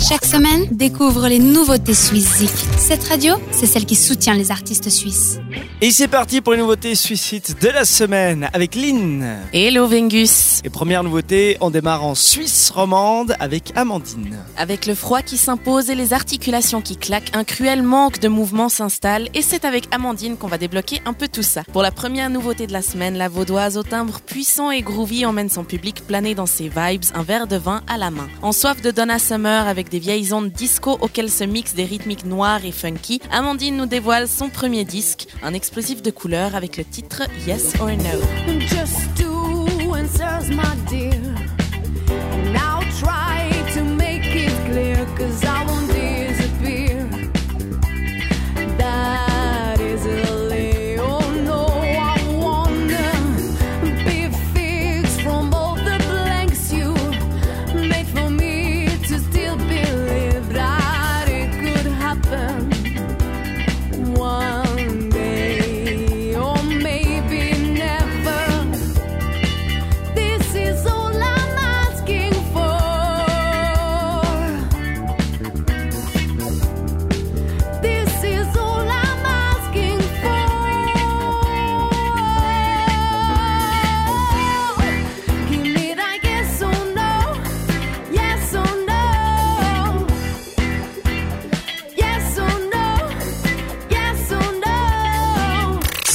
Chaque semaine, découvre les nouveautés suisses Cette radio, c'est celle qui soutient les artistes suisses. Et c'est parti pour les nouveautés suicides de la semaine avec Lynn. Hello Vengus. Et première nouveauté, on démarre en Suisse romande avec Amandine. Avec le froid qui s'impose et les articulations qui claquent, un cruel manque de mouvement s'installe et c'est avec Amandine qu'on va débloquer un peu tout ça. Pour la première nouveauté de la semaine, la vaudoise au timbre puissant et groovy emmène son public planer dans ses vibes, un verre de vin à la main. En soif de Donna Summer avec des vieilles ondes disco auxquelles se mixent des rythmiques noirs et funky, Amandine nous dévoile son premier disque, un explosif de couleurs avec le titre Yes or No.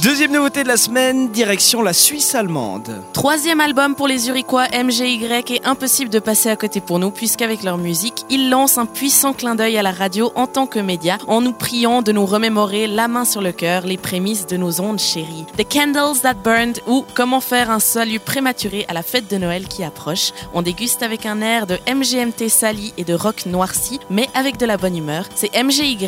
Deuxième nouveauté de la semaine, direction la Suisse allemande. Troisième album pour les Zurichois MGY est impossible de passer à côté pour nous puisqu'avec leur musique, ils lancent un puissant clin d'œil à la radio en tant que média en nous priant de nous remémorer la main sur le cœur les prémices de nos ondes chéries. The Candles That Burned ou Comment faire un salut prématuré à la fête de Noël qui approche. On déguste avec un air de MGMT sali et de rock noirci mais avec de la bonne humeur. C'est MGY,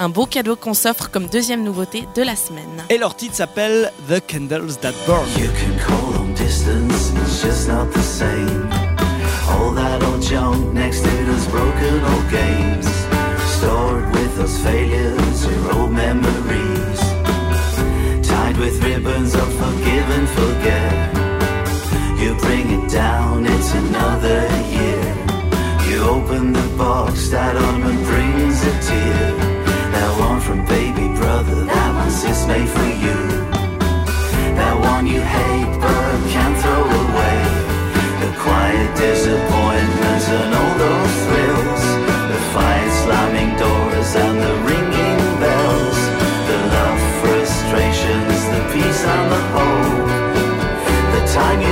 un beau cadeau qu'on s'offre comme deuxième nouveauté de la semaine. Et leur titre s'appelle The Candles That Burn. You can call them distance, it's just not the same. All that old junk next to those broken old games. Stored with those failures or old memories. Tied with ribbons of forgive and forget. You bring it down, it's another year. You open the box, that ornament brings time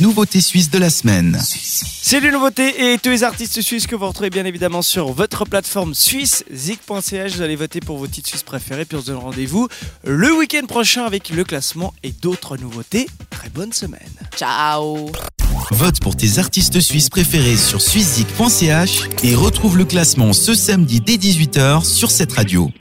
Nouveauté suisse de la semaine. C'est les nouveautés et tous les artistes suisses que vous retrouvez bien évidemment sur votre plateforme suisse, zik.ch. Vous allez voter pour vos titres suisses préférés, puis on se donne rendez-vous le week-end prochain avec le classement et d'autres nouveautés. Très bonne semaine. Ciao Vote pour tes artistes suisses préférés sur suizezik.ch et retrouve le classement ce samedi dès 18h sur cette radio.